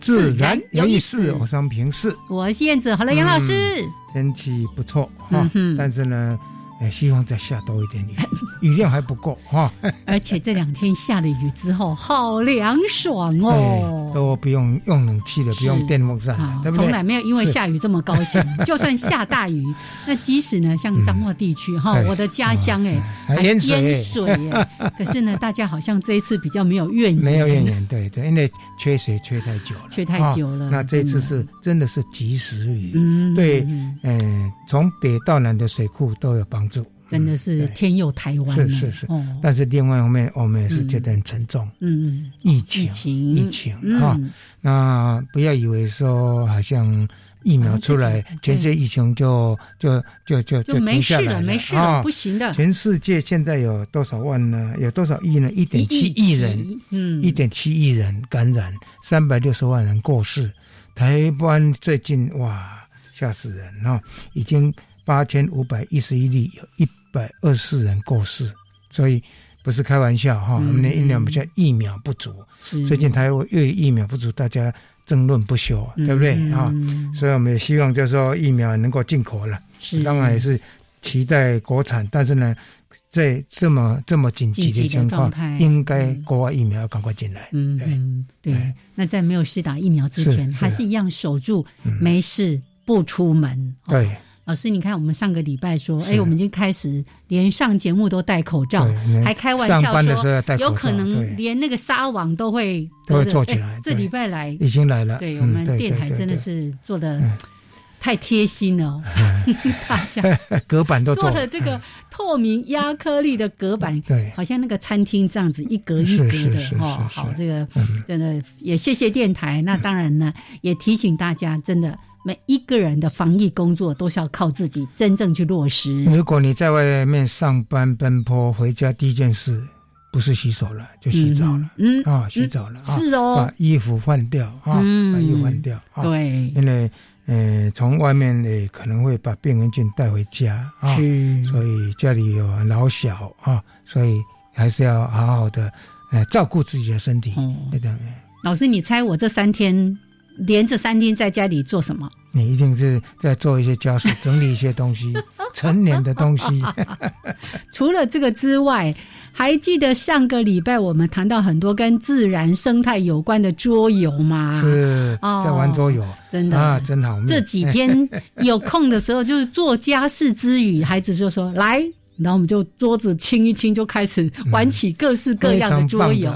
自然有意思。我是平视，我是燕子。好了，杨老师，天气不错哈，但是呢。哎，希望再下多一点雨，雨量还不够哈。而且这两天下了雨之后，好凉爽哦，都不用用冷气了，不用电风扇的，对不对？从来没有因为下雨这么高兴。就算下大雨，那即使呢，像彰化地区哈，我的家乡哎，还淹水，可是呢，大家好像这一次比较没有怨言，没有怨言，对对，因为缺水缺太久了，缺太久了。那这次是真的是及时雨，嗯，对，嗯，从北到南的水库都有帮。真的是天佑台湾，是是是。但是另外一方面，我们也是觉得很沉重。嗯嗯，疫情疫情疫情哈，那不要以为说好像疫苗出来，全世界疫情就就就就就停下来了，没事了，不行的。全世界现在有多少万呢？有多少亿呢？一点七亿人，嗯，一点七亿人感染，三百六十万人过世。台湾最近哇，吓死人哈，已经。八千五百一十一例，有一百二十四人过世，所以不是开玩笑哈。我们的疫苗比较疫苗不足，最近台湾又疫苗不足，大家争论不休，对不对啊？所以我们也希望就是说疫苗能够进口了，当然也是期待国产，但是呢，在这么这么紧急的情况，应该国外疫苗要赶快进来。嗯，对对。那在没有施打疫苗之前，还是一样守住，没事不出门。对。老师，你看，我们上个礼拜说，哎，我们已经开始连上节目都戴口罩，还开玩笑说，有可能连那个纱网都会都会做起来。这礼拜来已经来了，对我们电台真的是做的太贴心了，大家 隔板都做了这个透明压颗粒的隔板，对，好像那个餐厅这样子一格一格的哦。好，这个真的也谢谢电台。那当然呢，也提醒大家，真的。每一个人的防疫工作都是要靠自己真正去落实。如果你在外面上班奔波，回家第一件事不是洗手了，就洗澡了。嗯啊，洗澡了，是哦，把衣服换掉啊，把衣服换掉。对，因为呃，从外面也可能会把病原菌带回家啊，所以家里有老小啊，所以还是要好好的呃照顾自己的身体。对的。老师，你猜我这三天？连着三天在家里做什么？你一定是在做一些家事，整理一些东西，成年的东西。除了这个之外，还记得上个礼拜我们谈到很多跟自然生态有关的桌游吗？是在玩桌游，真的啊，真好。这几天有空的时候，就是做家事之余，孩子就说来，然后我们就桌子清一清，就开始玩起各式各样的桌游，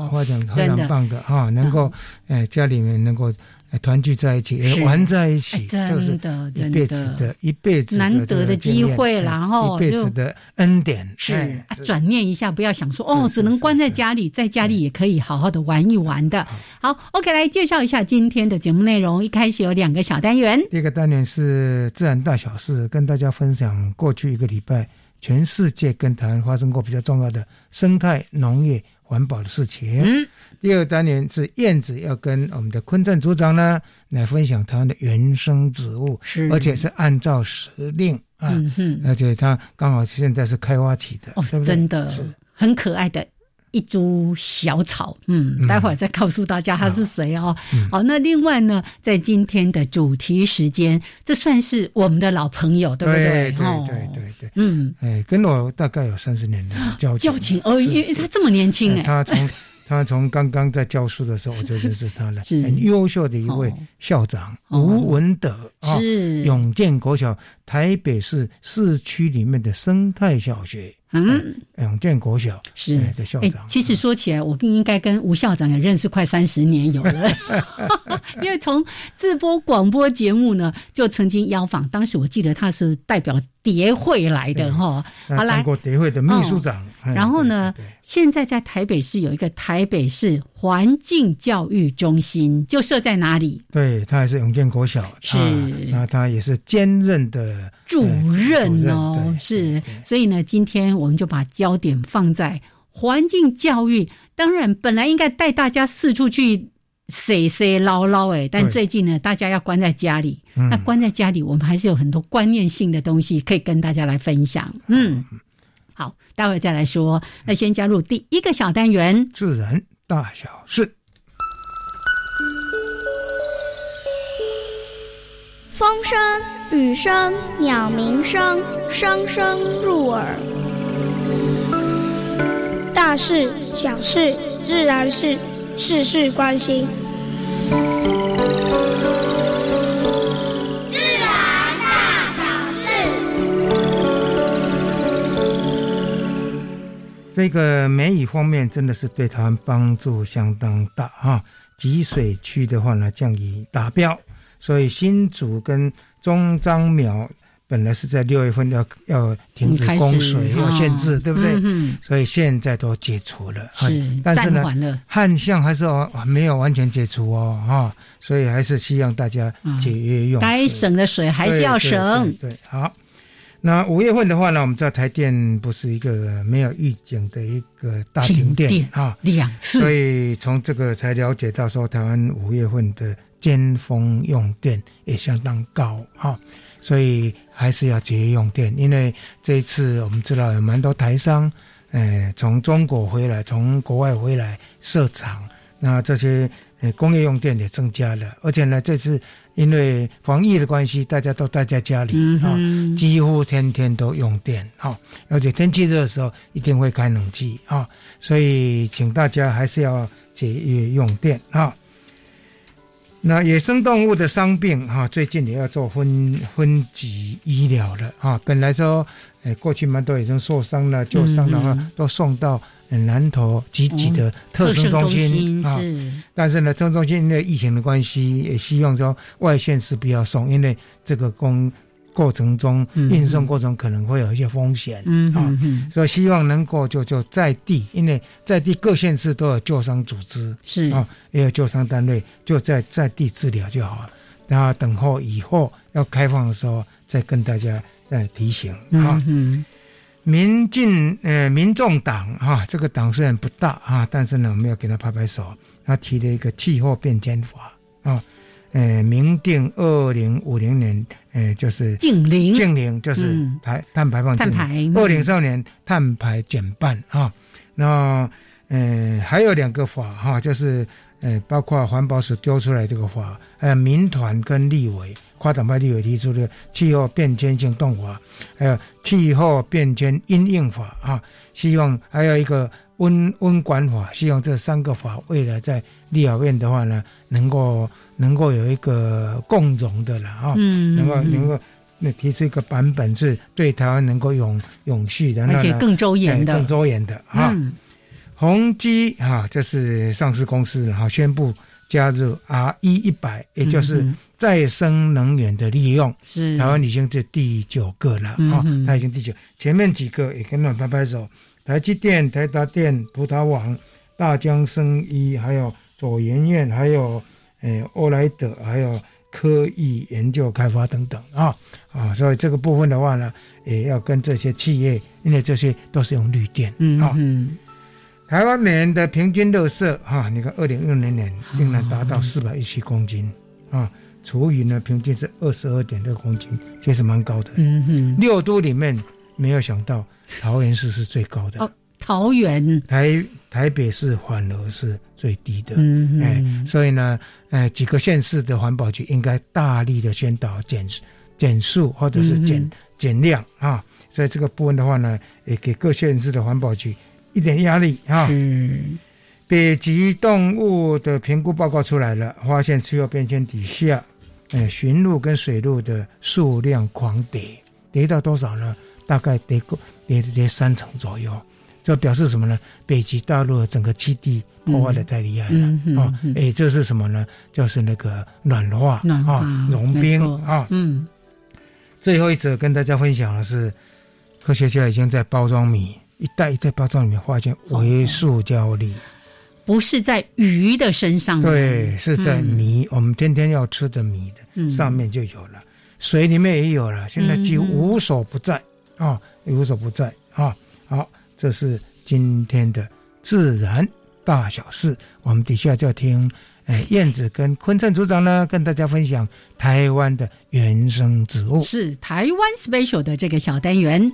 真的棒的哈，能够哎家里面能够。团聚在一起，玩在一起，真的，一辈子的一辈子难得的机会，然后一辈子的恩典。是转念一下，不要想说哦，只能关在家里，在家里也可以好好的玩一玩的。好，OK，来介绍一下今天的节目内容。一开始有两个小单元，第一个单元是自然大小事，跟大家分享过去一个礼拜全世界跟台湾发生过比较重要的生态农业。环保的事情。嗯，第二单元是燕子要跟我们的昆镇组长呢来分享台湾的原生植物，是。而且是按照时令啊，而且它刚好现在是开花期的，哦，真的是。很可爱的。一株小草，嗯，待会儿再告诉大家他是谁哦。好，那另外呢，在今天的主题时间，这算是我们的老朋友，对不对？对对对对，嗯，哎，跟我大概有三十年的交交情哦，因为他这么年轻哎，他从他从刚刚在教书的时候我就认识他了，是。很优秀的一位校长哦。吴文德啊，是永建国小，台北市市区里面的生态小学，嗯，永建国小是哎的校哎长。，其实说起来，我更应该跟吴校长也认识快三十年有了，因为从直播广播节目呢，就曾经邀访，当时我记得他是代表蝶会来的哈。来当过蝶会的秘书长。哎然后呢现在在台北市有一个台北市环境教育中心，就设在哪里？对他还是永建国小，是啊那他也是兼任的主任哦，对是，所以呢，今天我们就把焦点放在环境教育。当然，本来应该带大家四处去 say say 唠唠哎，但最近呢，大家要关在家里。嗯那关在家里，我们还是有很多观念性的东西可以跟大家来分享。嗯，好，待会儿再来说。那先加入第一个小单元，自然大小事。风声、雨声、鸟鸣声，声声入耳。大事、小事、自然事事事关心。自然大小事。这个梅雨方面真的是对台湾帮助相当大哈。集水区的话呢，降雨达标，所以新竹跟中彰苗本来是在六月份要要停止供水，要限制，哦对不对？嗯所以现在都解除了，啊是但是呢旱象还是哦没有完全解除哦，哈，所以还是希望大家节约用水。该省的水还是要省。对好，那五月份的话呢，我们知道台电不是一个没有预警的一个大停电啊，两次，所以从这个才了解到说，台湾五月份的尖峰用电也相当高哈，所以还是要节约用电。因为这一次我们知道有蛮多台商，呃，从中国回来，从国外回来设厂，那这些呃工业用电也增加了，而且呢，这次因为防疫的关系，大家都待在家里嗯啊、几乎天天都用电哈、而且天气热的时候一定会开冷气啊、所以请大家还是要节约用电啊、那野生动物的伤病哈、最近也要做分分级医疗了啊、本来说，呃，过去蛮多已经受伤了、旧伤的话，嗯。都送到呃南投集集的特生中心啊、是。但是呢，特生中心因为疫情的关系，也希望说外县市不要送，因为这个工过程中嗯运送过程可能会有一些风险，嗯啊所以希望能够就就在地，因为在地各县市都有救伤组织是啊，也有救伤单位，就在在地治疗就好了。然后等候以后要开放的时候，再跟大家再提醒啊。嗯嗯民进呃民众党哈、这个党虽然不大啊、但是呢，我们要给他拍拍手。他提了一个气候变迁法啊，呃，明定二零五零年，呃，就是净零净零，就是嗯。排、碳排放碳排二零少年碳排减半啊。那呃还有两个法哈、就是呃包括环保署丢出来这个法，还有民团跟立委跨党派立委提出的气候变迁行动法，还有气候变迁因应法啊，希望还有一个温温管法，希望这三个法未来在立法院的话呢，能够能够有一个共融的了啊，嗯，能够嗯。能够那提出一个版本是对台湾能够永永续的，而且更周延的。哎更周延的啊。嗯。宏基哈，这是上市公司哈，宣布加入 R E 一百，也就是嗯再生能源的利用。是。台湾已经是第九个了啊嗯嗯，它已经第九，前面几个也跟我们拍拍手，台积电、台达电、葡萄网、大江生医，还有左研院，还有诶欧莱德，还有科艺研究开发等等啊啊，所以这个部分的话呢，也要跟这些企业，因为这些都是用绿电嗯啊。嗯台湾每年的平均垃圾哈，你看二零二零年竟然达哦到四百一十公斤啊，厨余呢平均是二十二点六公斤，其实蛮高的。嗯哼，六都里面没有想到桃园市是最高的，哦桃园台台北市反而是最低的。嗯哎嗯，所以呢，呃，几个县市的环保局应该大力的宣导减减速或者是减、嗯减量啊。所以这个部分的话呢，也给各县市的环保局一点压力啊。嗯北极动物的评估报告出来了，发现气候变迁底下，呃，驯鹿跟水鹿的数量狂跌，跌到多少呢？大概跌过跌跌三成左右，这表示什么呢？北极大陆的整个基地破坏的太厉害了啊！哎，这是什么呢？就是那个暖化啊，融冰啊。嗯，最后一则跟大家分享的是，科学家已经在包装米一袋一袋包装里面发现微塑胶粒。不是在鱼的身上，对，是在米，我们天天要吃的米的上面就有了，水里面也有了，现在几乎无所不在啊，无所不在啊。好，这是今天的自然大小事，我们底下就要听，哎，燕子跟坤正组长呢，跟大家分享台湾的原生植物，是台湾 special 的这个小单元。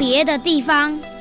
别的地方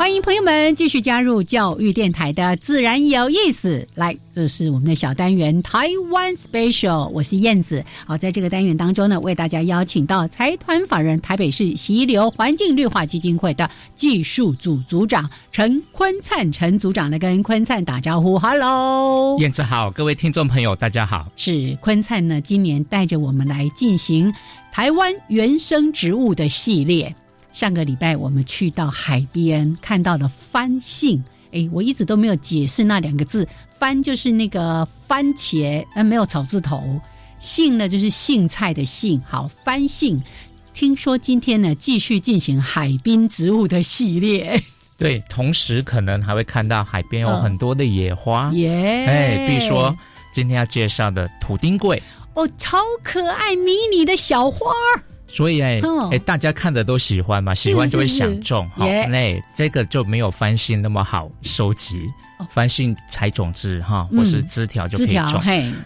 欢迎朋友们继续加入教育电台的自然有意思。来，这是我们的小单元台湾 Special，我是燕子。好，在这个单元当中呢，为大家邀请到财团法人台北市溪流环境绿化基金会的技术组组长陈坤灿陈组长来跟坤灿打招呼。Hello，燕子好，各位听众朋友大家好。是坤灿呢，今年带着我们来进行台湾原生植物的系列。上个礼拜我们去到海边，看到了番杏。哎，我一直都没有解释那两个字，番就是那个番茄，呃，没有草字头；杏呢，就是杏菜的杏。好，番杏。听说今天呢，继续进行海滨植物的系列。对，同时可能还会看到海边有很多的野花。耶！哎，比如说今天要介绍的土丁桂。哦，超可爱迷你的小花儿。所以哎哎，大家看的都喜欢嘛，喜欢就会想种。好，那这个就没有翻新那么好收集。翻新采种子哈，或是枝条就可以种。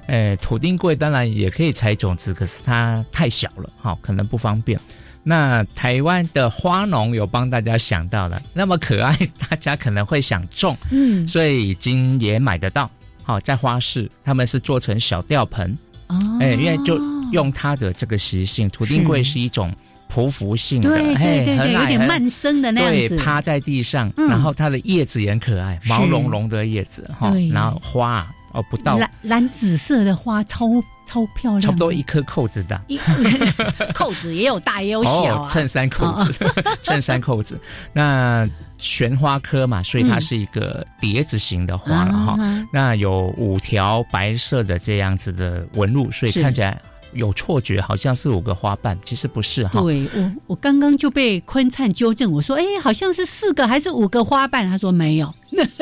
哎，土丁贵当然也可以采种子，可是它太小了，哈，可能不方便。那台湾的花农有帮大家想到了，那么可爱，大家可能会想种。嗯，所以已经也买得到。好，在花市他们是做成小吊盆。哦，哎，因为就。用它的这个习性，土丁桂是一种匍匐性的，对对对，有点慢生的那样子，趴在地上，然后它的叶子也很可爱，毛茸茸的叶子哈，然后花哦不到。蓝蓝紫色的花，超超漂亮，差不多一颗扣子大，扣子也有大也有小啊，衬衫扣子，衬衫扣子，那玄花科嘛，所以它是一个碟子型的花了哈，那有五条白色的这样子的纹路，所以看起来。有错觉，好像是五个花瓣，其实不是哈。对我，我刚刚就被坤灿纠正，我说，哎，好像是四个还是五个花瓣？他说没有，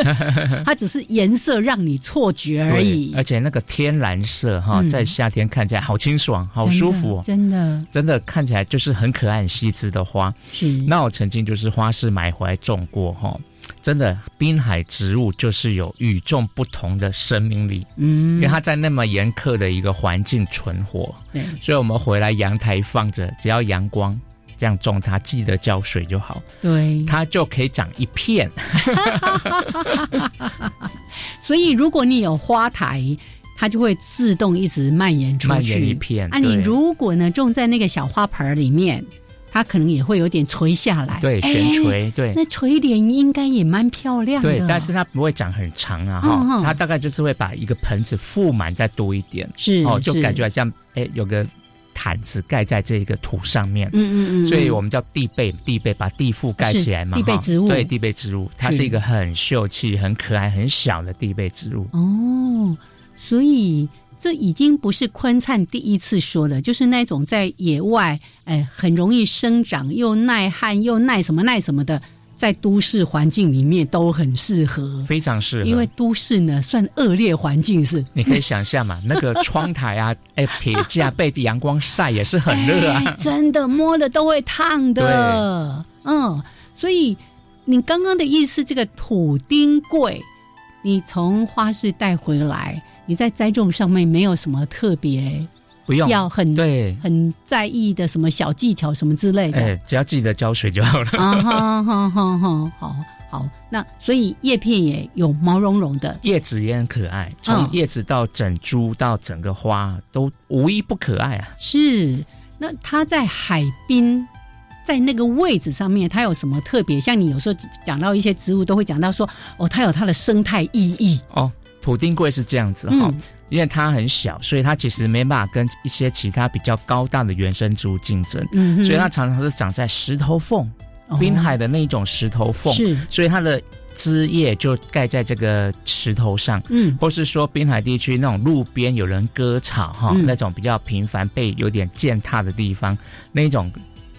它只是颜色让你错觉而已。而且那个天蓝色哈，在夏天看起来好清爽，好舒服，真的，真的看起来就是很可爱、很细致的花。是，那我曾经就是花市买回来种过哈。真的，滨海植物就是有与众不同的生命力，嗯，因为它在那么严苛的一个环境存活，对，所以我们回来阳台放着，只要阳光这样种它，记得浇水就好，对，它就可以长一片。所以如果你有花台，它就会自动一直蔓延出去，蔓延一片。啊，你如果呢种在那个小花盆里面。它可能也会有点垂下来，对，悬垂，对，那垂莲应该也蛮漂亮的，对，但是它不会长很长啊，哈，它大概就是会把一个盆子覆满再多一点，是，哦，就感觉像哎有个毯子盖在这个土上面，嗯嗯嗯，所以我们叫地被，地被把地覆盖起来嘛，地被植物，对，地被植物，它是。一个很秀气、很可爱、很小的地被植物，哦，所以。这已经不是昆灿第一次说了，就是那种在野外，哎，很容易生长，又耐旱，又耐什么耐什么的，在都市环境里面都很适合，非常适合。因为都市呢，算恶劣环境是。你可以想象嘛，那个窗台啊，哎，铁架被阳光晒也是很热啊，真的摸了都会烫的。嗯，所以你刚刚的意思，这个土丁桂，你从花市带回来，你在栽种上面没有什么特别，不用要很对很在意的什么小技巧什么之类的，哎，只要记得浇水就好了。啊哈哈哈哈，好好，那所以叶片也有毛茸茸的，叶子也很可爱，从叶子到整株到整个花都无一不可爱啊。是，那它在海滨。在那个位置上面，它有什么特别？像你有时候讲到一些植物，都会讲到说，哦，它有它的生态意义。哦，土丁桂是这样子哈，因为它很小，所以它其实没办法跟一些其他比较高大的原生植物竞争。嗯，所以它常常是长在石头缝，滨海的那种石头缝。是，所以它的枝叶就盖在这个石头上。嗯，或是说滨海地区那种路边有人割草哈，那种比较频繁被有点践踏的地方，那种。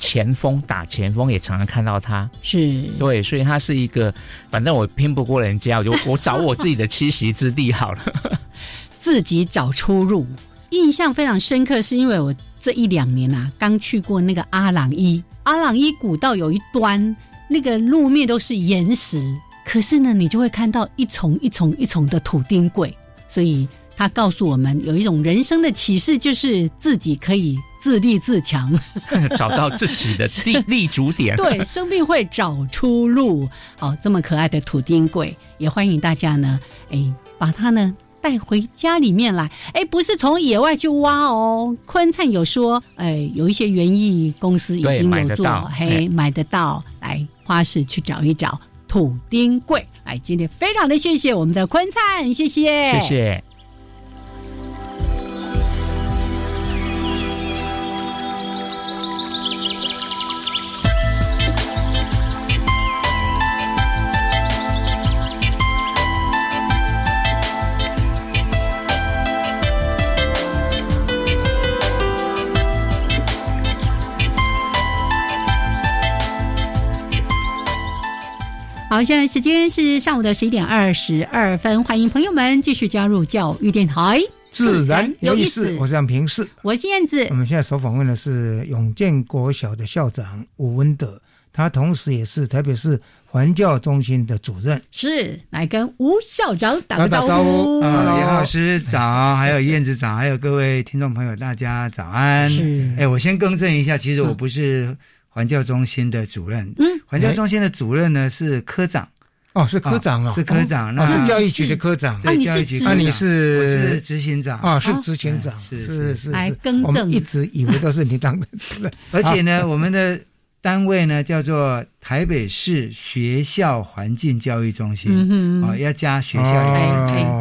前锋打前锋也常常看到他，是。对，所以他是一个，反正我拼不过人家，我就 我找我自己的栖息之地好了，自己找出路。印象非常深刻，是因为我这一两年啊，刚去过那个阿朗伊，阿朗伊古道有一端，那个路面都是岩石，可是呢，你就会看到一丛一丛一丛的土丁桂，所以。他告诉我们，有一种人生的启示，就是自己可以自立自强，找到自己的立立足点。对，生命会找出路。好，这么可爱的土丁桂，也欢迎大家呢，哎，把它呢带回家里面来。哎，不是从野外去挖哦。坤灿有说，哎，有一些园艺公司已经有做，嘿，买得到，来花市去找一找土丁桂。哎，今天非常的谢谢我们的坤灿，谢谢，谢谢。好，现在时间是上午的十一点二十二分，欢迎朋友们继续加入教育电台，自然有意思。我是杨平世，我是燕子。我们现在所访问的是永建国小的校长吴文德，他同时也是台北市环教中心的主任。是，来跟吴校长打个招呼。啊，李老师早，还有燕子早，还有各位听众朋友，大家早安。是，哎，我先更正一下，其实我不是。环教中心的主任，嗯，环教中心的主任呢是科长，哦，是科长哦，是科长，那是教育局的科长，对，教育局，那你是我是执行长。啊，是执行长，是是。是，来更正，一直以为都是你当的主任，而且呢，我们的。单位呢叫做台北市学校环境教育中心，哦，要加学校。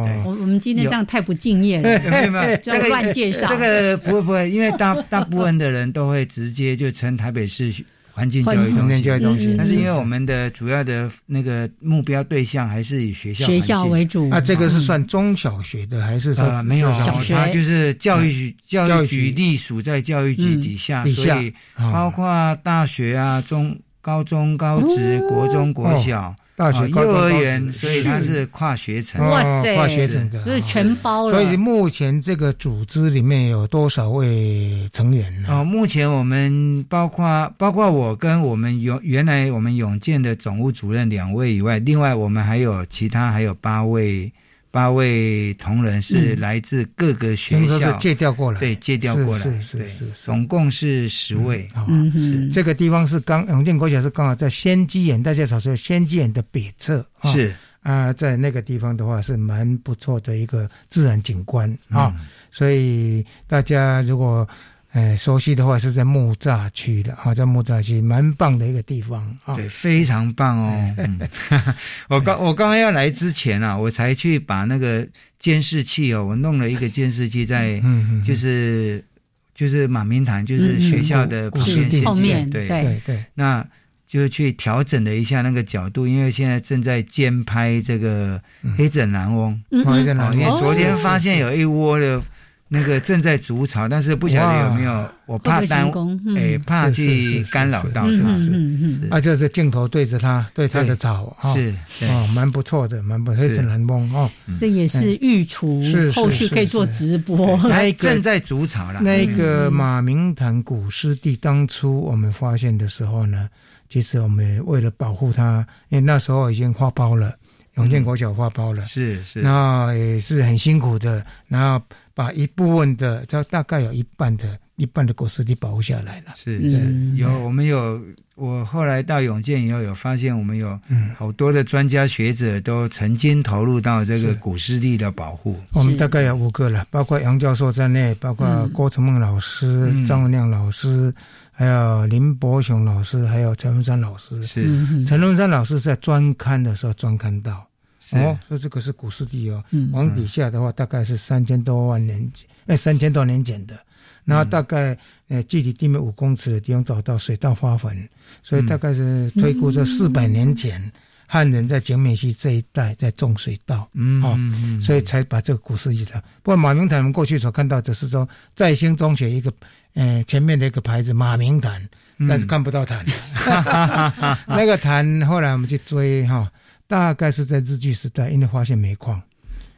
对，我我们今天这样太不敬业了，没有没有，这个乱介绍。这个不会不会，因为大大部分的人都会直接就称台北市。环境教育中心，但是因为我们的主要的那个目标对象还是以学校学校为主。那这个是算中小学的还是算没有？小学就是教育局，教育局隶属在教育局底下，所以包括大学啊、中、高中、高职、国中、国小。大学、幼儿园，所以它是跨学程，哇塞，跨学程的，所以全包了。所以目前这个组织里面有多少位成员呢？哦，目前我们包括包括我跟我们永原来我们永健的总务主任两位以外，另外我们还有其他还有八位。八位同仁是来自各个学校，是借调过来，对，借调过来，是是是，总共是十位。嗯嗯，这个地方是刚永定国小是刚好在仙鸡眼，大家所说仙鸡眼的北侧，是。啊，在那个地方的话是蛮不错的一个自然景观啊，所以大家如果。哎，熟悉的话是在木栅区的啊，在木栅区蛮棒的一个地方啊，对，非常棒哦。我刚我刚刚要来之前啊，我才去把那个监视器哦，我弄了一个监视器在，就是就是马明堂，就是学校的后面，对对对，那就去调整了一下那个角度，因为现在正在监拍这个黑枕蓝翁，黑枕蓝翁，因为昨天发现有一窝的。那个正在筑巢，但是不晓得有没有，我怕耽误，哎，怕去干扰到，是是是，啊，就是镜头对着他，对他的草，是哦，蛮不错的，蛮不黑枕蓝翁哦，这也是御厨，后续可以做直播。那正在筑巢了。那个马明潭古湿地，当初我们发现的时候呢？其实我们为了保护它，因为那时候已经花苞了，永建国小发包了，是是，然后也是很辛苦的，然后把一部分的，这大概有一半的。一半的果实地保护下来了，是是，有我们有，我后来到永健以后有发现，我们有好多的专家学者都曾经投入到这个古湿地的保护。我们大概有五个了，包括杨教授在内，包括郭成梦老师、张文亮老师，还有林伯雄老师，还有陈文山老师。是。陈文山老师在专刊的时候专刊到，哦，说这个是古湿地哦，往底下的话大概是三千多万年，哎，三千多年前的。然后大概呃，距离地面五公尺的地方找到水稻花粉，所以大概是推估这四百年前，汉人在景美溪这一带在种水稻，嗯，哦，所以才把这个古诗意的。不过马明潭我们过去所看到只是说在兴中学一个，呃，前面的一个牌子马明坛，但是看不到坛，那个潭后来我们去追哈，大概是在日据时代，因为发现煤矿，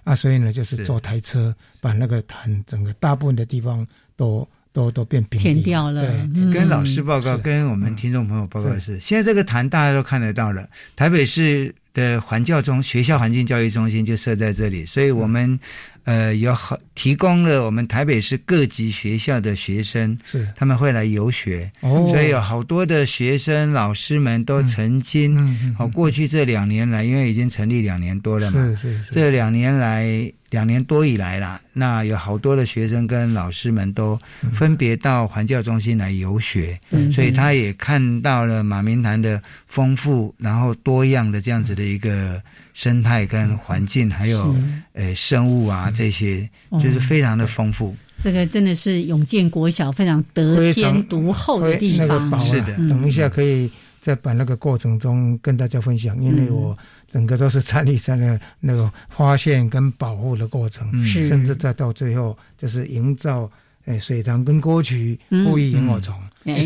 啊，所以呢就是坐台车把那个潭整个大部分的地方。都都都变平填掉了。对，跟老师报告，跟我们听众朋友报告的是，现在这个潭大家都看得到了。台北市的环教中学校环境教育中心就设在这里，所以我们。呃，有好提供了我们台北市各级学校的学生，是。他们会来游学，哦，所以有好多的学生老师们都曾经，好过去这两年来，因为已经成立两年多了嘛，是是是，这两年来两年多以来啦，那有好多的学生跟老师们都分别到环教中心来游学，所以他也看到了马明潭的丰富然后多样的这样子的一个。生态跟环境，还有呃生物啊，这些就是非常的丰富。这个真的是永建国小非常得天独厚的地方。是的，等一下可以再把那个过程中跟大家分享，因为我整个都是参与在那那个发现跟保护的过程，甚至再到最后就是营造诶水塘跟沟渠，护育萤火虫，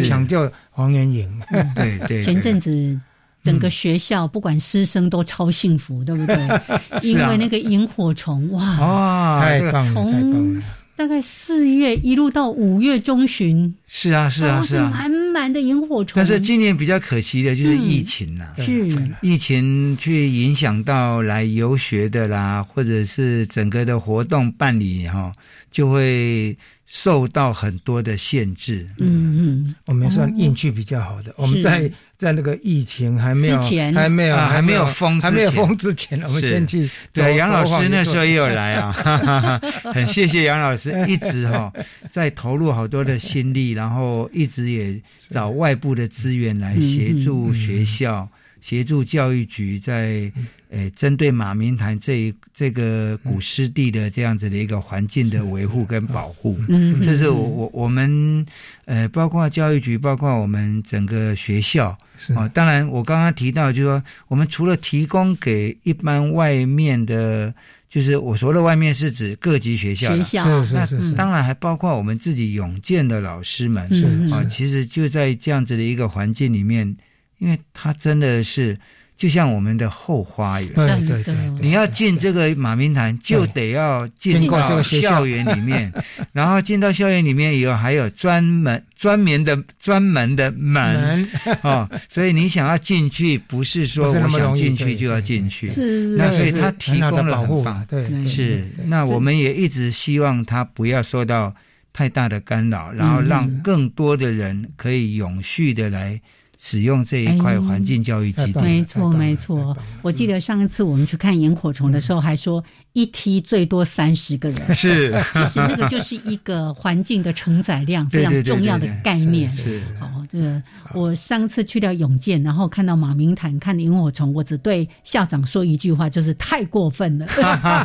抢救黄岩莺。对对，前阵子。整个学校不管师生都超幸福，对不对？因为那个萤火虫，哇，太棒了！从大概四月一路到五月中旬，是啊，是啊，是啊，满满的萤火虫。但是今年比较可惜的就是疫情呐，是疫情去影响到来游学的啦，或者是整个的活动办理哈，就会。受到很多的限制。嗯嗯，我们算运气比较好的。我们在在那个疫情还没有、还没有、还没有封、还没有封之前，我们先去。对，杨老师那时候也有来啊，很谢谢杨老师一直哈在投入好多的心力，然后一直也找外部的资源来协助学校。协助教育局在诶，针对马明潭这一这个古湿地的这样子的一个环境的维护跟保护，嗯，这是我我我们呃，包括教育局，包括我们整个学校。啊。当然，我刚刚提到，就是说，我们除了提供给一般外面的，就是我说的外面是指各级学校，学校。是是是，当然还包括我们自己永建的老师们。是啊。其实就在这样子的一个环境里面。因为它真的是就像我们的后花园，对对对，你要进这个马明潭，就得要进到校。园里面，然后进到校园里面以后，还有专门专门的专门的门哦，所以你想要进去，不是说我想进去就要进去，是是是，那所以它提供了保护，对，是。那我们也一直希望它不要受到太大的干扰，然后让更多的人可以永续的来。使用这一块环境教育基地，没错没错。我记得上一次我们去看萤火虫的时候，还说一梯最多三十个人。是，其实那个就是一个环境的承载量非常重要的概念。是，好，这个我上次去掉永健，然后看到马明坦看萤火虫，我只对校长说一句话，就是太过分了，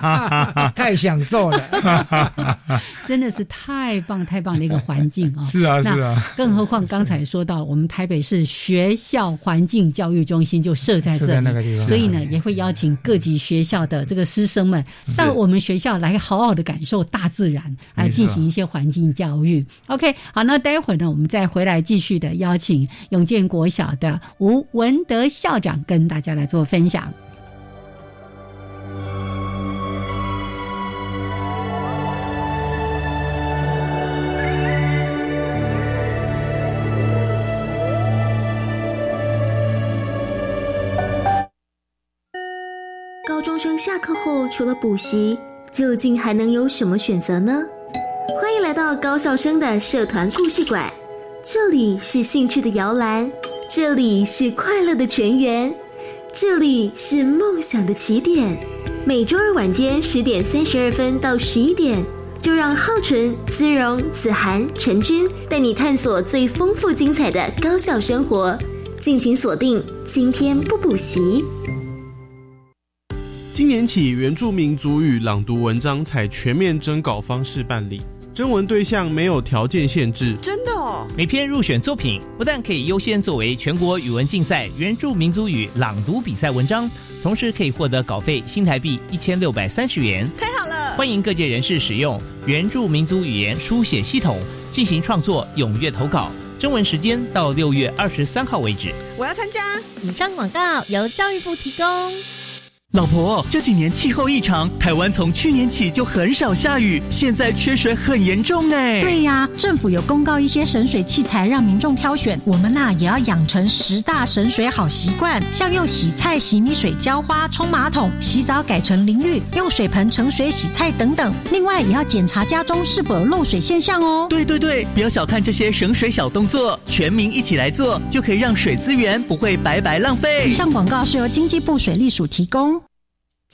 太享受了，真的是太棒太棒的一个环境啊！是啊是啊，更何况刚才说到我们台北市。学校环境教育中心就设在这里，所以呢，也会邀请各级学校的这个师生们到我们学校来，好好的感受大自然，来进行一些环境教育。OK，好，那待会儿呢，我们再回来继续的邀请永建国小的吴文德校长跟大家来做分享。生下课后除了补习，究竟还能有什么选择呢？欢迎来到高校生的社团故事馆，这里是兴趣的摇篮，这里是快乐的泉源，这里是梦想的起点。每周二晚间十点三十二分到十一点。就让浩纯、姿荣、子涵、陈军带你探索最丰富精彩的高校生活，敬请锁定。今天不补习。今年起，原住民族语朗读文章采全面征稿方式办理，征文对象没有条件限制。真的哦！每篇入选作品不但可以优先作为全国语文竞赛原住民族语朗读比赛文章，同时可以获得稿费新台币一千六百三十元。太好了！欢迎各界人士使用原住民族语言书写系统进行创作，踊跃投稿。征文时间到六月二十三号为止。我要参加。以上广告由教育部提供。老婆，这几年气候异常，台湾从去年起就很少下雨，现在缺水很严重哎。对呀，政府有公告一些省水器材让民众挑选，我们呐也要养成十大省水好习惯，像用洗菜、洗米水浇花、冲马桶、洗澡改成淋浴、用水盆盛水洗菜等等。另外也要检查家中是否有漏水现象哦。对对对，不要小看这些省水小动作，全民一起来做，就可以让水资源不会白白浪费。以上广告是由经济部水利署提供。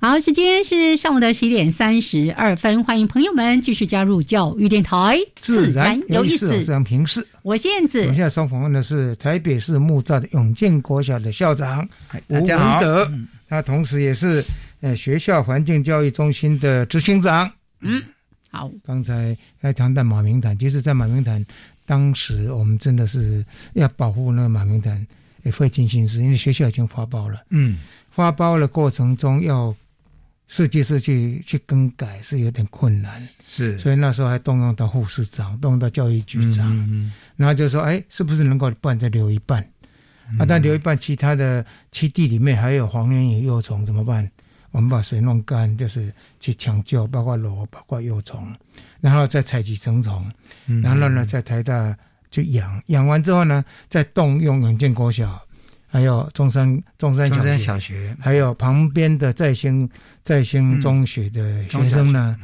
好，时间是上午的十一点三十二分，欢迎朋友们继续加入教育电台，自然有意思，自然平视。我燕子，我们现在所访问的是台北市木栅的永建国小的校长吴文德，他同时也是呃学校环境教育中心的执行长。嗯，好，刚才在谈到马明潭，其实，在马明潭当时我们真的是要保护那个马明潭，也费尽心思，因为学校已经发包了。嗯，发包的过程中要。设计师去去更改是有点困难，是，所以那时候还动用到护士长，动用到教育局长，然后就说，哎，是不是能够不然再留一半？啊，但留一半，其他的七地里面还有黄连野幼虫怎么办？我们把水弄干，就是去抢救，包括螺，包括幼虫，然后再采集成虫，然后呢，在台大就养，养完之后呢，再动用永建国小。还有中山中山小学，还有旁边的在兴在兴中学的学生呢，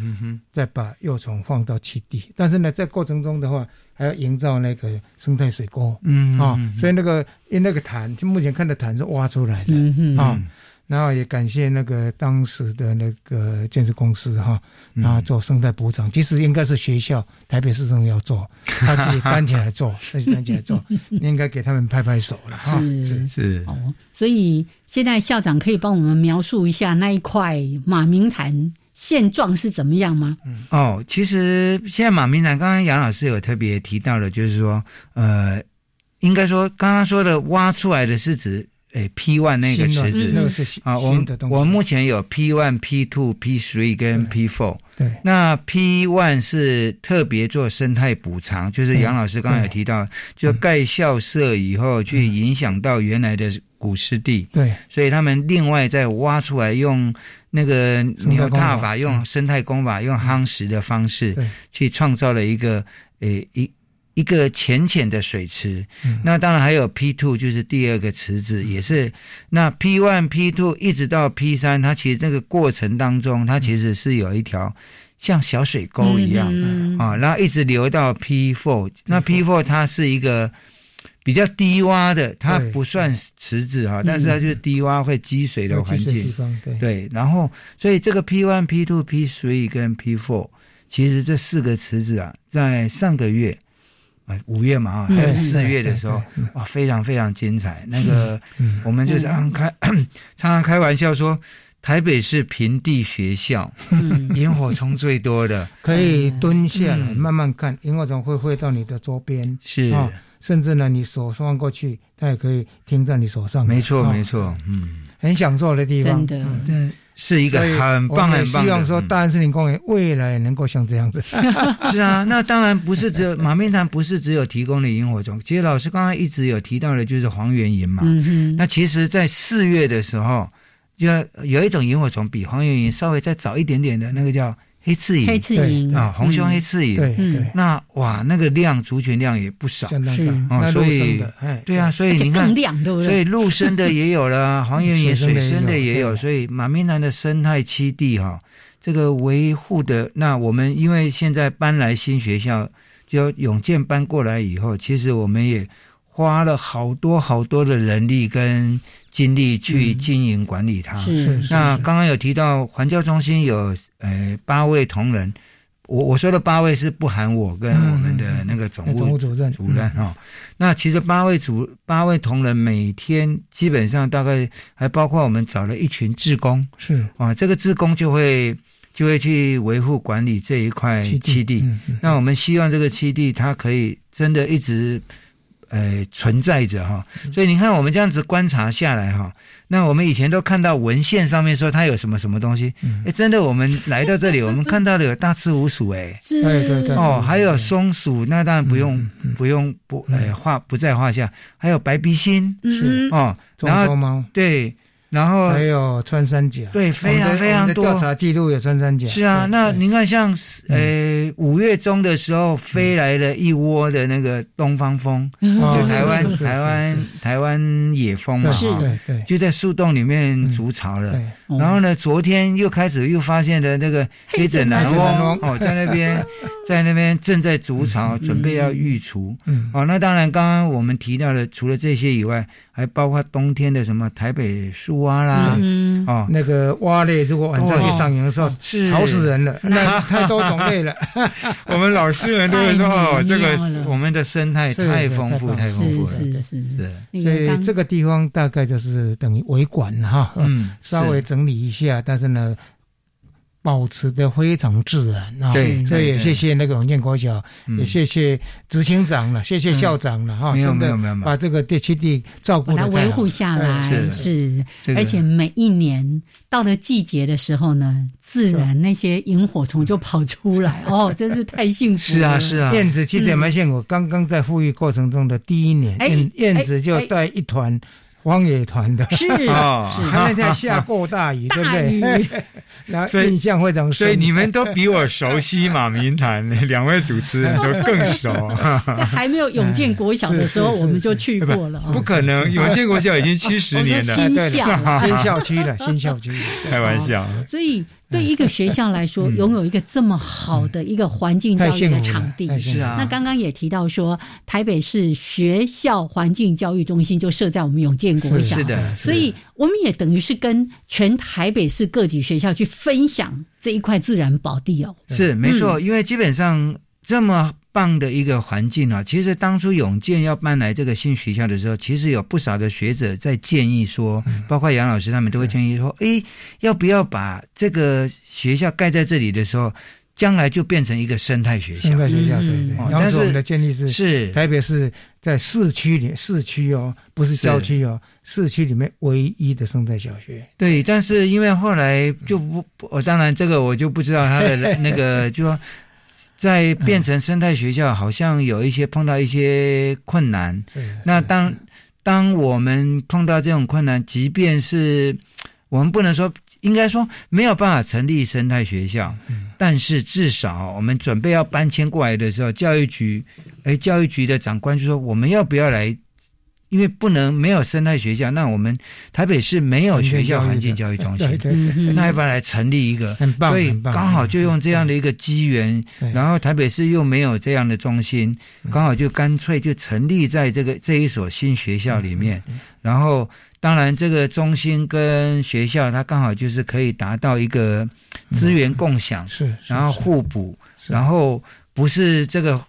再把幼虫放到基地。但是呢，在过程中的话，还要营造那个生态水沟，嗯啊，所以那个因那个潭，就目前看的潭是挖出来的。啊。然后也感谢那个当时的那个建设公司哈，然后做生态补偿，其实应该是学校台北市政府要 做，他自己担起来做，自己担起来做，应该给他们拍拍手了哈。是是哦，所以现在校长可以帮我们描述一下那一块马明潭现状是怎么样吗？嗯哦，其实现在马明潭，刚刚杨老师有特别提到了，就是说，呃，应该说刚刚说的挖出来的是指。诶，P one 那个池子，那个是啊，我们我们目前有 P one、P two、P three 跟 P four。对，那 P one 是特别做生态补偿，就是杨老师刚刚有提到，就盖校舍以后去影响到原来的古湿地。对，所以他们另外再挖出来，用那个牛踏法，用生态工法，用夯实的方式，去创造了一个诶一。一个浅浅的水池，嗯。那当然还有 P two，就是第二个池子，也是。那 P one、P two 一直到 P 三，它其实这个过程当中，它其实是有一条像小水沟一样啊，然后一直流到 P four。那 P four 它是一个比较低洼的，它不算池子哈，但是它就是低洼会积水的环境。对，然后所以这个 P one、P two、P three 跟 P four，其实这四个池子啊，在上个月。啊，五月嘛啊，还有四月的时候，哇，非常非常精彩。那个，我们就是常开 常常开玩笑说，台北是平地学校，萤火虫最多的，可以蹲下来慢慢看，萤火虫会飞到你的周边，是。啊，甚至呢，你手放过去，它也可以停在你手上。没错，没错，嗯，很享受的地方。真的，对，是一个很棒很棒。希望说大安森林公园未来能够像这样子。是啊，那当然不是只有马面潭，不是只有提供的萤火虫。其实老师刚刚一直有提到的，就是黄缘萤嘛。嗯那其实，在四月的时候，就有一种萤火虫比黄缘萤稍微再早一点点的，那个叫。黑刺蝇，黑刺蝇。啊，红胸黑刺蝇，对对，那哇，那个量族群量也不少，相当大。哦，所以对啊，所以你看，所以陆生的也有了，黄缘也水生的也有，所以马明南的生态栖地哈，这个维护的，那我们因为现在搬来新学校，就永健搬过来以后，其实我们也花了好多好多的人力跟精力去经营管理它。是，那刚刚有提到环教中心有。呃，八位同仁，我我说的八位是不含我跟我们的那个总务主任。主任哈。那其实八位主八位同仁每天基本上大概还包括我们找了一群志工，是。啊，这个志工就会就会去维护管理这一块基地。那我们希望这个基地它可以真的一直呃存在着哈。所以你看我们这样子观察下来哈。那我们以前都看到文献上面说它有什么什么东西，哎，真的，我们来到这里，我们看到的有大赤鼯鼠，哎，对对对，哦，还有松鼠，那当然不用不用不，呃话不在话下，还有白鼻心，是。哦，然后对。然后还有穿山甲，对，非常非常多。调查记录有穿山甲。是啊，那您看，像呃五月中的时候飞来了一窝的那个东方蜂，就台湾台湾台湾野蜂嘛，对对，就在树洞里面筑巢了。然后呢，昨天又开始又发现了那个黑枕南翁哦，在那边 在那边正在筑巢，准备要育雏。嗯，哦，那当然，刚刚我们提到的，除了这些以外。还包括冬天的什么台北树蛙啦，哦，那个蛙类，如果晚上去上营的时候，吵死人了，那太多种类了。我们老师们都会说，哦，这个我们的生态太丰富，太丰富了，是是是是。所以这个地方大概就是等于维管哈，嗯，稍微整理一下，但是呢。保持的非常自然啊，对，所以也谢谢那个永建国小，也谢谢执行长了，谢谢校长了哈，真的把这个地基地照顾的维护下来是，而且每一年到了季节的时候呢，自然那些萤火虫就跑出来哦，真是太幸福了。是啊是啊，燕子其实也蛮幸福，刚刚在富裕过程中的第一年，燕燕子就带一团。荒野团的是 啊，他们在下过大雨，对不对？然后印象非常深。所以你们都比我熟悉马明潭，两位主持人都更熟。在还没有永建国小的时候，我们就去过了。不可能，永建国小已经七十年了，新校，新校区了，新校区。开玩笑。所以。对一个学校来说，拥有一个这么好的一个环境教育的场地，是啊。那刚刚也提到说，台北市学校环境教育中心就设在我们永建国小，是的。所以我们也等于是跟全台北市各级学校去分享这一块自然宝地哦。是没错，因为基本上这么。棒的一个环境啊！其实当初永健要搬来这个新学校的时候，其实有不少的学者在建议说，包括杨老师他们都会建议说：“诶，要不要把这个学校盖在这里的时候，将来就变成一个生态学校？”生态学校，对对。当时我们的建议是：是台北市在市区里，市区哦，不是郊区哦，市区里面唯一的生态小学。对，但是因为后来就不，我当然这个我就不知道他的那个就说。在变成生态学校，好像有一些碰到一些困难。那当当我们碰到这种困难，即便是我们不能说，应该说没有办法成立生态学校，但是至少我们准备要搬迁过来的时候，教育局，哎，教育局的长官就说，我们要不要来？因为不能没有生态学校，那我们台北市没有学校环境教育中心，那要不要来成立一个？很棒所以刚好就用这样的一个机缘，然后台北市又没有这样的中心，刚好就干脆就成立在这个这一所新学校里面。然后当然这个中心跟学校，它刚好就是可以达到一个资源共享，是，然后互补，然后不是这个。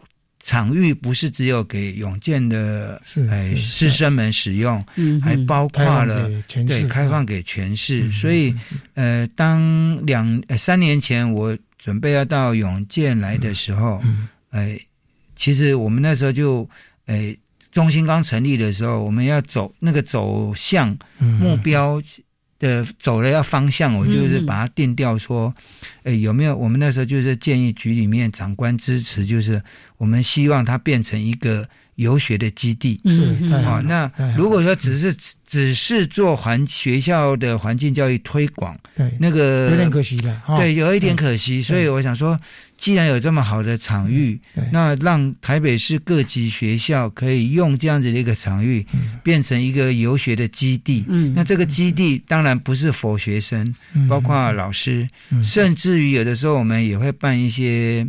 场域不是只有给永健的哎师生们使用，还包括了对开放给全市。所以呃，当两三年前我准备要到永健来的时候，哎，其实我们那时候就哎中心刚成立的时候，我们要走那个走向目标。的走了要方向，我就是把它定掉说，哎，有没有？我们那时候就是建议局里面长官支持，就是我们希望它变成一个。游学的基地是啊，那如果说只是只是做环学校的环境教育推广，对那个有点可惜了，对，有一点可惜。所以我想说，既然有这么好的场域，那让台北市各级学校可以用这样子的一个场域，变成一个游学的基地。嗯，那这个基地当然不是否学生，包括老师，甚至于有的时候我们也会办一些，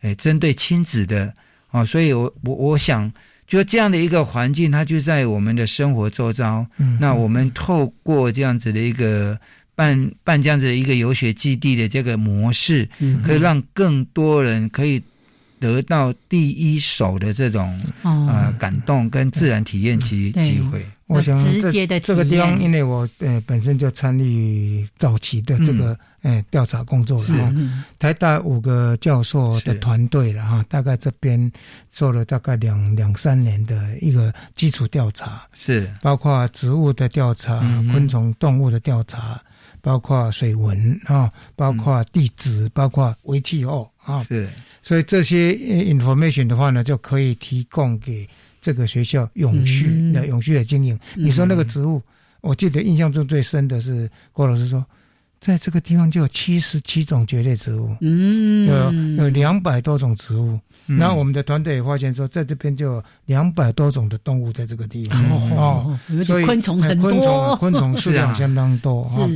诶，针对亲子的。哦，所以，我我我想，就这样的一个环境，它就在我们的生活周遭。嗯，那我们透过这样子的一个办办这样子的一个游学基地的这个模式，嗯，可以让更多人可以得到第一手的这种啊感动跟自然体验机机会。我想这这个地方，因为我呃本身就参与早期的这个。呃，调查工作了哈，台大五个教授的团队了哈，大概这边做了大概两两三年的一个基础调查，是。包括植物的调查、昆虫、动物的调查，包括水文啊，包括地质，包括微气候啊，是，所以这些 information 的话呢，就可以提供给这个学校永续的永续的经营。你说那个植物，我记得印象中最深的是郭老师说。在这个地方就有七十七种蕨类植物，嗯，有有两百多种植物。那我们的团队也发现说，在这边就有两百多种的动物在这个地方哦，所以昆虫很多，昆虫昆虫数量相当多啊。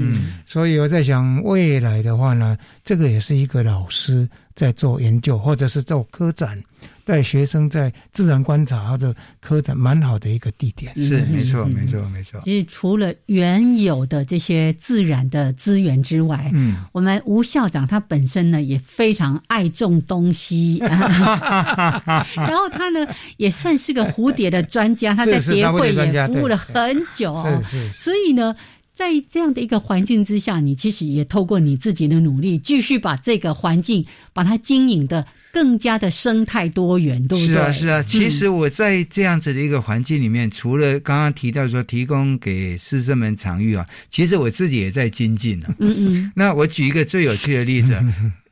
所以我在想，未来的话呢，这个也是一个老师在做研究，或者是做科展。带学生在自然观察或者科展蛮好的一个地点，是没错，没错，没错。其实除了原有的这些自然的资源之外，嗯，我们吴校长他本身呢也非常爱种东西，然后他呢也算是个蝴蝶的专家，他在蝶会也服务了很久，是是。所以呢，在这样的一个环境之下，你其实也透过你自己的努力，继续把这个环境把它经营的。更加的生态多元，对不对？是啊，是啊。其实我在这样子的一个环境里面，除了刚刚提到说提供给师生们场域啊，其实我自己也在精进呢。嗯嗯。那我举一个最有趣的例子，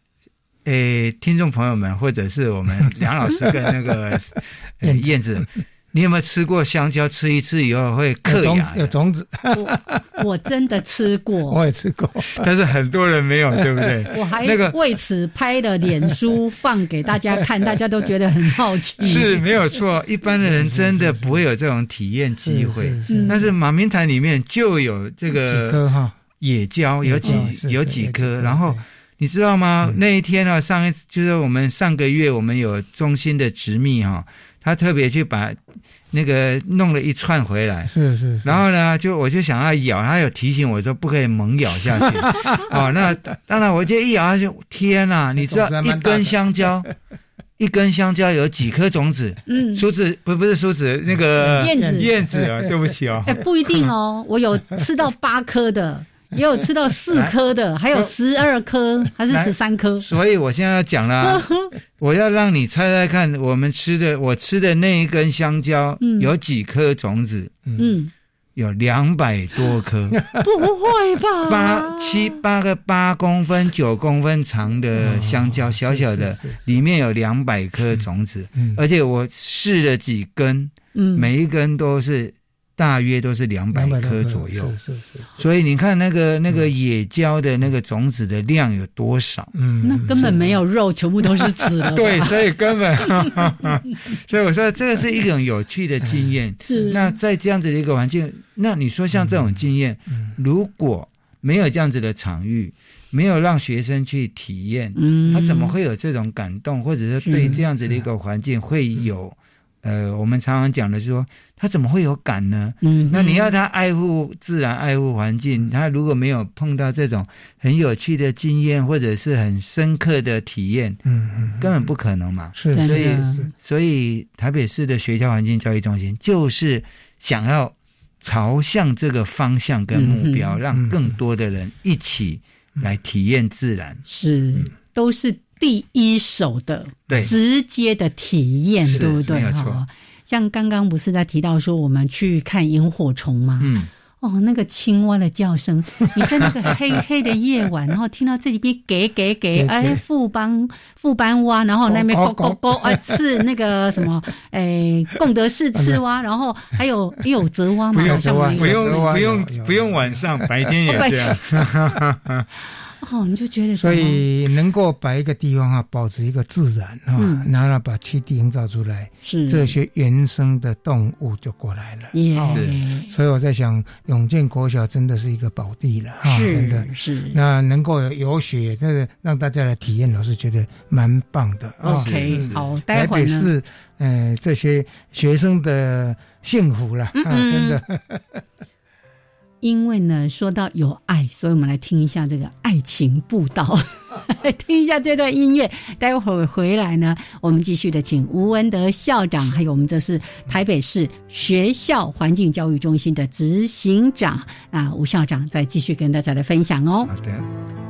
诶，听众朋友们，或者是我们梁老师跟那个 燕子。你有没有吃过香蕉？吃一次以后会嗑牙，有种子。我真的吃过，我也吃过，但是很多人没有，对不对？我还那个为此拍了脸书放给大家看，大家都觉得很好奇。是没有错，一般的人真的不会有这种体验机会。但是马明潭里面就有这个几颗哈野蕉，有几有几颗。然后你知道吗？那一天呢，上一次就是我们上个月我们有中心的执秘哈。他特别去把那个弄了一串回来，是是，是然后呢，就我就想要咬，他有提醒我说不可以猛咬下去。哦，那当然，我就一咬下去天哪！你知道一根香蕉，一根香蕉有几颗种子？嗯，梳子不不是梳子，那个燕子燕子啊，对不起哦。哎，不一定哦，我有吃到八颗的。也有吃到四颗的，还有十二颗还是十三颗？所以我现在要讲了，我要让你猜猜看，我们吃的我吃的那一根香蕉有几颗种子？嗯，有两百多颗。不会吧？八七八个八公分九公分长的香蕉，小小的，里面有两百颗种子，而且我试了几根，每一根都是。大约都是两百颗左右，是是是。所以你看那个那个野椒的那个种子的量有多少？嗯，那根本没有肉，全部都是籽。对，所以根本，所以我说这个是一种有趣的经验。是。那在这样子的一个环境，那你说像这种经验，如果没有这样子的场域，没有让学生去体验，嗯，他怎么会有这种感动，或者是对这样子的一个环境会有？呃，我们常常讲的是说，他怎么会有感呢？嗯，那你要他爱护自然、爱护环境，他如果没有碰到这种很有趣的经验，或者是很深刻的体验，嗯嗯，根本不可能嘛。是，所以所以台北市的学校环境教育中心就是想要朝向这个方向跟目标，让更多的人一起来体验自然。是，都是。第一手的、直接的体验，对不对？哈，像刚刚不是在提到说我们去看萤火虫吗？嗯，哦，那个青蛙的叫声，你在那个黑黑的夜晚，然后听到这里边给给给，哎，副班副班蛙，然后那边咕咕咕，啊，是那个什么，哎，贡德式赤蛙，然后还有有泽蛙嘛，不用不用不用不用晚上，白天也这样。哦，你就觉得，所以能够把一个地方啊保持一个自然啊，然后把栖地营造出来，是这些原生的动物就过来了。是，所以我在想，永健国小真的是一个宝地了啊，真的是。那能够有雪，那个让大家来体验，我是觉得蛮棒的。OK，好，待会呢是呃这些学生的幸福了啊，真的。因为呢，说到有爱，所以我们来听一下这个爱情步道，听一下这段音乐。待会儿回来呢，我们继续的请吴文德校长，还有我们这是台北市学校环境教育中心的执行长啊，吴校长再继续跟大家来分享哦。好的。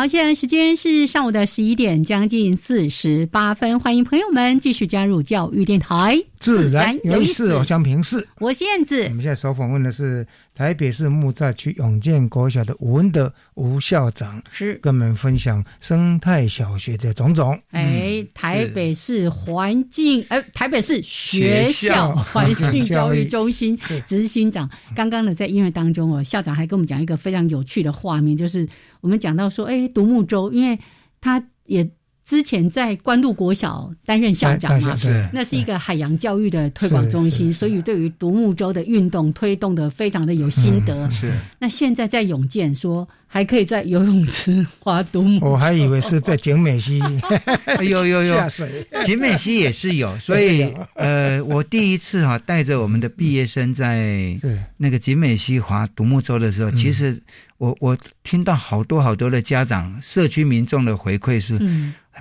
好，现在时间是上午的十一点，将近四十八分。欢迎朋友们继续加入教育电台，自然有意思，我想平视。我是燕子。我们现在首访问的是台北市木栅区永建国小的吴文德吴校长，是跟我们分享生态小学的种种。哎，台北市环境，哎，台北市学校环境教育中心执行长。刚刚呢，在音乐当中哦，校长还跟我们讲一个非常有趣的画面，就是我们讲到说，哎。独木舟，因为他也之前在关渡国小担任校长嘛，那是一个海洋教育的推广中心，所以对于独木舟的运动推动的非常的有心得。是，那现在在永健说还可以在游泳池划独木，我还以为是在景美溪，有有有下水，景美溪也是有，所以呃，我第一次哈带着我们的毕业生在那个景美溪划独木舟的时候，其实。我我听到好多好多的家长、社区民众的回馈是，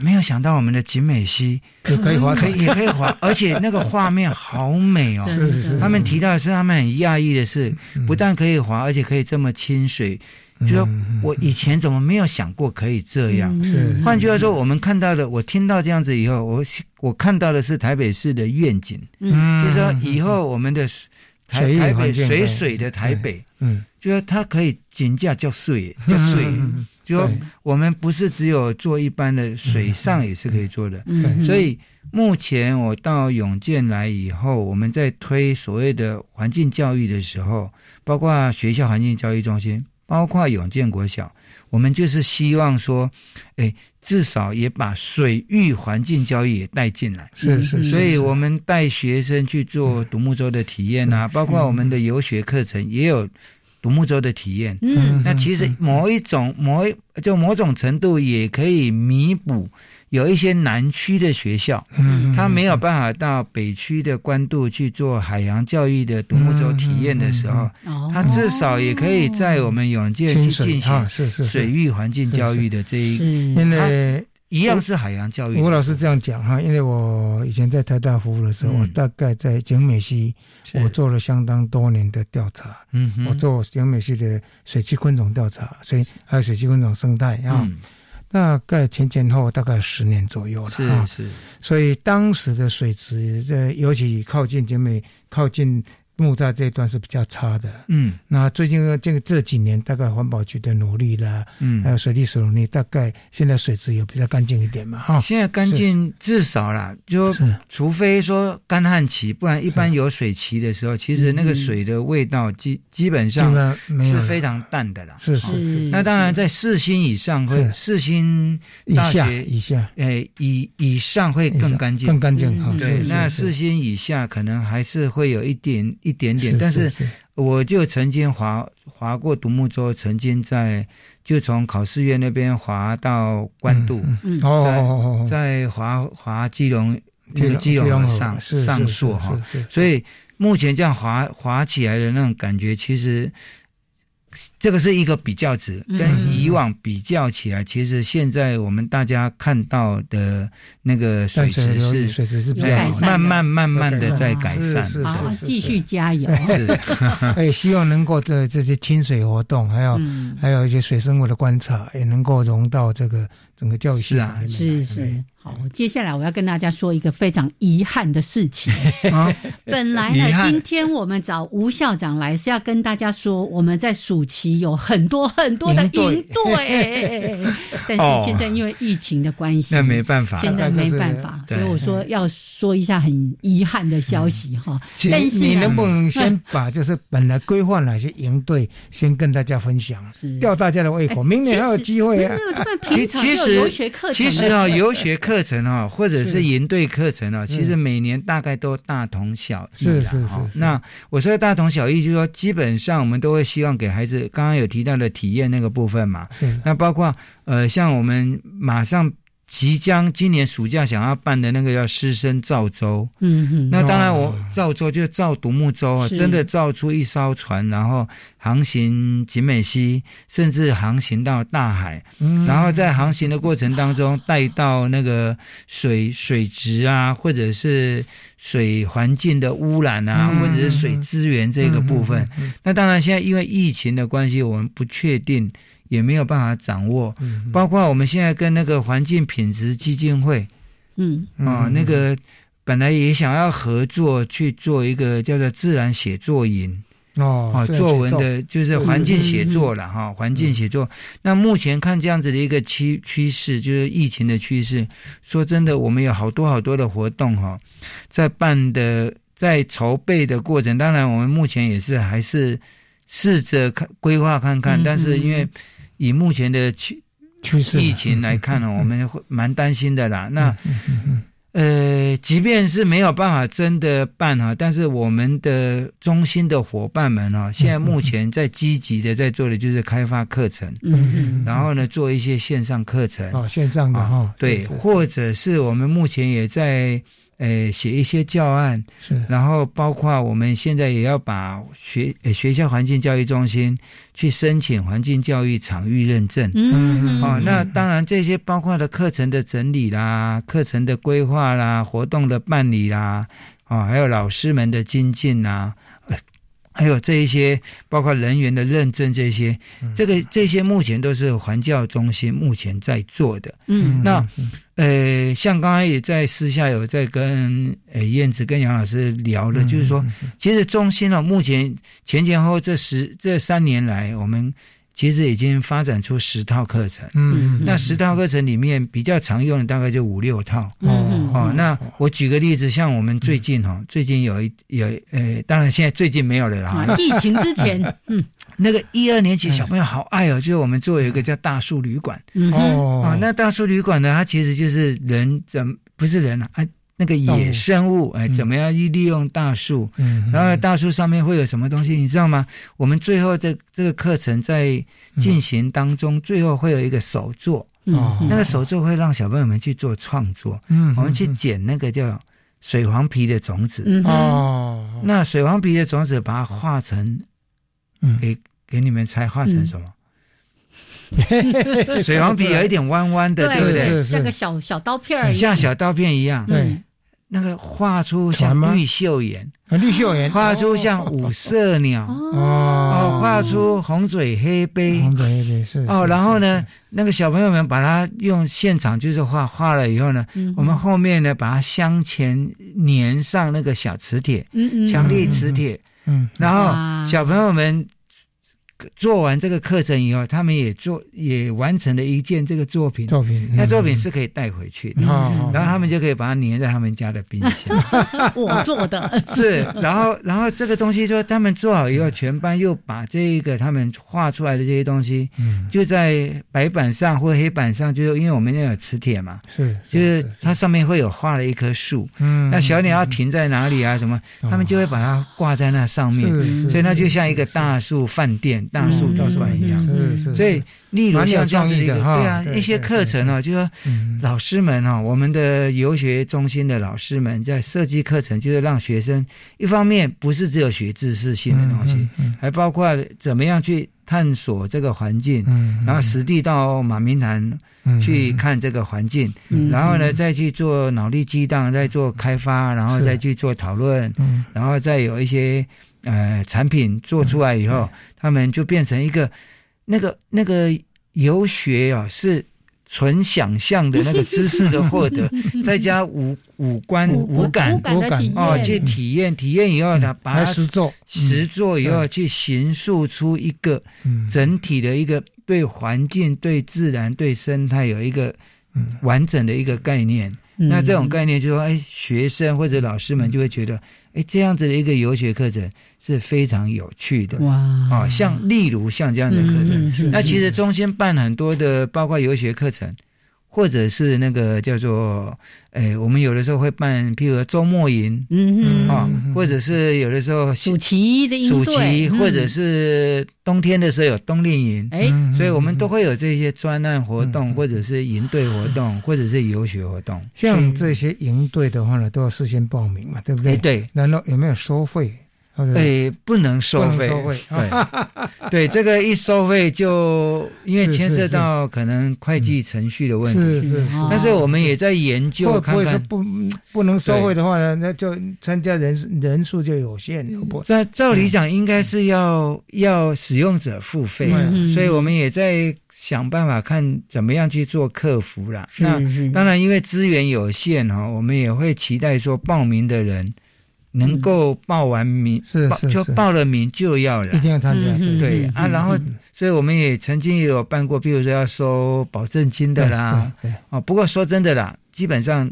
没有想到我们的景美溪也可以滑，可以也可以滑，而且那个画面好美哦。是是是。他们提到的是，他们很讶异的是，不但可以滑，而且可以这么清水。就说我以前怎么没有想过可以这样？是。换句话说，我们看到的，我听到这样子以后，我我看到的是台北市的愿景。嗯。就是说，以后我们的台台北水水的台北。嗯。就说它可以减价叫水，叫水。就说我们不是只有做一般的水上也是可以做的。嗯所以目前我到永健来以后，我们在推所谓的环境教育的时候，包括学校环境教育中心，包括永建国小，我们就是希望说，哎，至少也把水域环境教育也带进来。是是。所以我们带学生去做独木舟的体验啊，包括我们的游学课程也有。独木舟的体验，嗯，那其实某一种某一就某种程度也可以弥补有一些南区的学校，嗯，他没有办法到北区的关渡去做海洋教育的独木舟体验的时候，他至少也可以在我们永健去进行是是水域环境教育的这一，因为。一样是海洋教育。吴老师这样讲哈，因为我以前在台大服务的时候，我大概在景美溪，我做了相当多年的调查。嗯，我做景美溪的水栖昆虫调查，所以还有水栖昆虫生态啊，大概前前后大概十年左右了。是是，所以当时的水质在尤其靠近景美，靠近。木栅这一段是比较差的，嗯，那最近这个这几年，大概环保局的努力啦，嗯，还有水利署努力，大概现在水质有比较干净一点嘛，哈。现在干净至少啦，就除非说干旱期，不然一般有水期的时候，其实那个水的味道基基本上是非常淡的啦。是是是。那当然在四星以上会四星以下以下，哎以以上会更干净更干净哈。对，那四星以下可能还是会有一点。一点点，但是我就曾经划划过独木舟，曾经在就从考试院那边划到关渡，在在划划基隆那个基隆河上上溯哈，所以目前这样滑滑起来的那种感觉，其实。这个是一个比较值，跟以往比较起来，其实现在我们大家看到的那个水池是水池是慢慢慢慢的在改善，好，继续加油。是，哎，希望能够这这些清水活动，还有还有一些水生物的观察，也能够融到这个整个教育系统里面。是是。好，接下来我要跟大家说一个非常遗憾的事情。本来呢，今天我们找吴校长来是要跟大家说，我们在暑期有很多很多的营队，但是现在因为疫情的关系，那没办法，现在没办法，所以我说要说一下很遗憾的消息哈。但是你能不能先把就 是本来规划哪些营队先跟大家分享，吊大家的胃口，明年还有机会啊。其其实游学课程，其实啊，游学课。课程啊，或者是营队课程啊，其实每年大概都大同小异是是是。那我说的大同小异，就是说基本上我们都会希望给孩子刚刚有提到的体验那个部分嘛。是。那包括呃，像我们马上。即将今年暑假想要办的那个叫师生造舟，嗯嗯，那当然我造舟就造独木舟啊，真的造出一艘船，然后航行景美溪，甚至航行到大海，然后在航行的过程当中带到那个水水质啊，或者是水环境的污染啊，或者是水资源这个部分。那当然现在因为疫情的关系，我们不确定。也没有办法掌握，包括我们现在跟那个环境品质基金会，嗯啊，那个本来也想要合作去做一个叫做自然写作营哦，作文的就是环境写作了哈，环境写作。那目前看这样子的一个趋趋势，就是疫情的趋势。说真的，我们有好多好多的活动哈，在办的在筹备的过程，当然我们目前也是还是试着看规划看看，但是因为。以目前的趋趋势。疫情来看呢，我们会蛮担心的啦。那呃，即便是没有办法真的办哈，但是我们的中心的伙伴们哦，现在目前在积极的在做的就是开发课程，嗯嗯，然后呢做一些线上课程。哦，线上的哈，对，或者是我们目前也在。诶，写一些教案，是，然后包括我们现在也要把学学校环境教育中心去申请环境教育场域认证，嗯，哦，那当然这些包括的课程的整理啦，课程的规划啦，活动的办理啦，啊，还有老师们的精进呐。还有这一些，包括人员的认证，这些，这个这些目前都是环教中心目前在做的。嗯，那呃，像刚才也在私下有在跟呃燕子跟杨老师聊的，就是说，其实中心呢，目前前前后后这十这三年来，我们。其实已经发展出十套课程，嗯，那十套课程里面比较常用的大概就五六套，哦哦。那我举个例子，像我们最近哈，最近有一有呃，当然现在最近没有了啦。疫情之前，嗯，那个一二年级小朋友好爱哦，就是我们做一个叫大树旅馆，哦，啊，那大树旅馆呢，它其实就是人怎不是人啊。那个野生物，哎，怎么样去利用大树？嗯，然后大树上面会有什么东西？你知道吗？我们最后这这个课程在进行当中，最后会有一个手作，哦，那个手作会让小朋友们去做创作。嗯，我们去捡那个叫水黄皮的种子。哦，那水黄皮的种子把它化成，给给你们猜画成什么？水黄皮有一点弯弯的，对不对？像个小小刀片，像小刀片一样。对。那个画出像绿袖眼，绿袖眼，画出像五色鸟，哦，画出红嘴黑背，红嘴黑背是哦，然后呢，那个小朋友们把它用现场就是画画了以后呢，我们后面呢把它镶前粘上那个小磁铁，嗯强力磁铁，嗯，然后小朋友们。做完这个课程以后，他们也做也完成了一件这个作品。作品，那作品是可以带回去的。然后他们就可以把它粘在他们家的冰箱。我做的 是，然后然后这个东西说他们做好以后，全班又把这个他们画出来的这些东西，就在白板上或黑板上，就是因为我们那有磁铁嘛，是，就是它上面会有画了一棵树。嗯，那小鸟要停在哪里啊？什么？他们就会把它挂在那上面，所以那就像一个大树饭店。大树倒是一样，是是，所以例如像这样子一个，对啊，一些课程呢，就说老师们哈，我们的游学中心的老师们在设计课程，就是让学生一方面不是只有学知识性的东西，还包括怎么样去探索这个环境，然后实地到马明潭去看这个环境，然后呢再去做脑力激荡，再做开发，然后再去做讨论，然后再有一些。呃，产品做出来以后，他们就变成一个那个那个游学啊，是纯想象的那个 知识的获得，再加五五官五感五感哦，去体验体验以后呢，把它实做。实做以后，去形塑出一个整体的一个对环境、对自然、对生态有一个完整的一个概念。那这种概念就说，哎，学生或者老师们就会觉得。哎，这样子的一个游学课程是非常有趣的。哇！啊，像例如像这样的课程，那其实中心办很多的，包括游学课程，或者是那个叫做，哎，我们有的时候会办，譬如周末营，嗯嗯啊，或者是有的时候暑期的暑期，或者是冬天的时候有冬令营，哎，所以我们都会有这些专案活动，或者是营队活动，或者是游学活动。像这些营队的话呢，都要事先报名嘛，对不对？对。难道有没有收费？哎，不能收费。收费。对，对，这个一收费就因为牵涉到可能会计程序的问题。是是是。但是我们也在研究，看看不不能收费的话呢，那就参加人人数就有限。在照理讲，应该是要要使用者付费，所以我们也在想办法看怎么样去做客服啦。那当然，因为资源有限哈，我们也会期待说报名的人。能够报完名，是是就报了名就要了，一定要参加。对啊，然后所以我们也曾经也有办过，比如说要收保证金的啦。对哦，不过说真的啦，基本上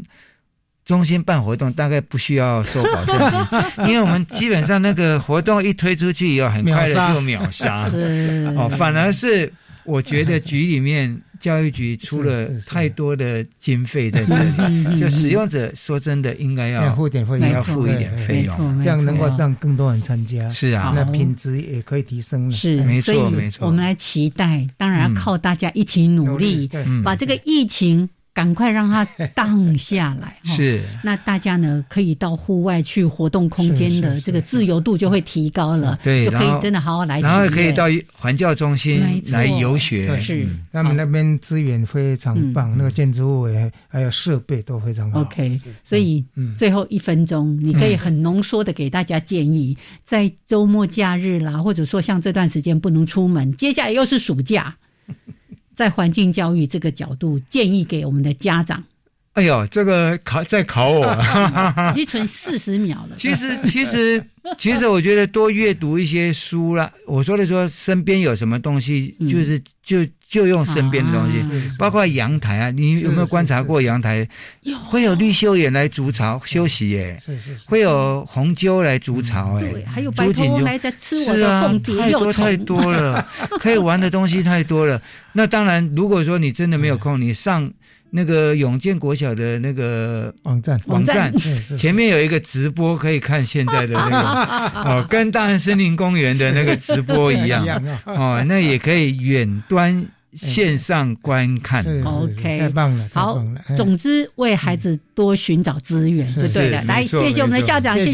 中心办活动大概不需要收保证金，因为我们基本上那个活动一推出去以后，很快的就秒杀。是哦，反而是我觉得局里面。教育局出了 太多的经费在这里，就使用者说真的应该要付点费用，要付一点费用，这样能够让更多人参加。是啊，那品质也可以提升了。是，没错没错。我们来期待，当然要靠大家一起努力，把这个疫情。赶快让它荡下来，是。那大家呢，可以到户外去活动，空间的这个自由度就会提高了，对，就可以真的好好来。然后可以到环教中心来游学，是。他们那边资源非常棒，那个建筑物也还有设备都非常好。OK，所以最后一分钟，你可以很浓缩的给大家建议，在周末假日啦，或者说像这段时间不能出门，接下来又是暑假。在环境教育这个角度，建议给我们的家长。哎呦，这个考在考我，已经存四十秒了。其实，其实，其实，我觉得多阅读一些书啦。我说的说，身边有什么东西，就是就。就用身边的东西，包括阳台啊，你有没有观察过阳台？会有绿袖眼来筑巢休息耶，是是，会有红鸠来筑巢哎，还有白头来在吃我的凤蝶太多太多了，可以玩的东西太多了。那当然，如果说你真的没有空，你上。那个永健国小的那个网站，网站前面有一个直播，可以看现在的那个 哦，跟大安森林公园的那个直播一样 哦，那也可以远端线上观看。OK，太棒了，好。总之，为孩子多寻找资源就对了。来，谢谢我们的校长，谢谢。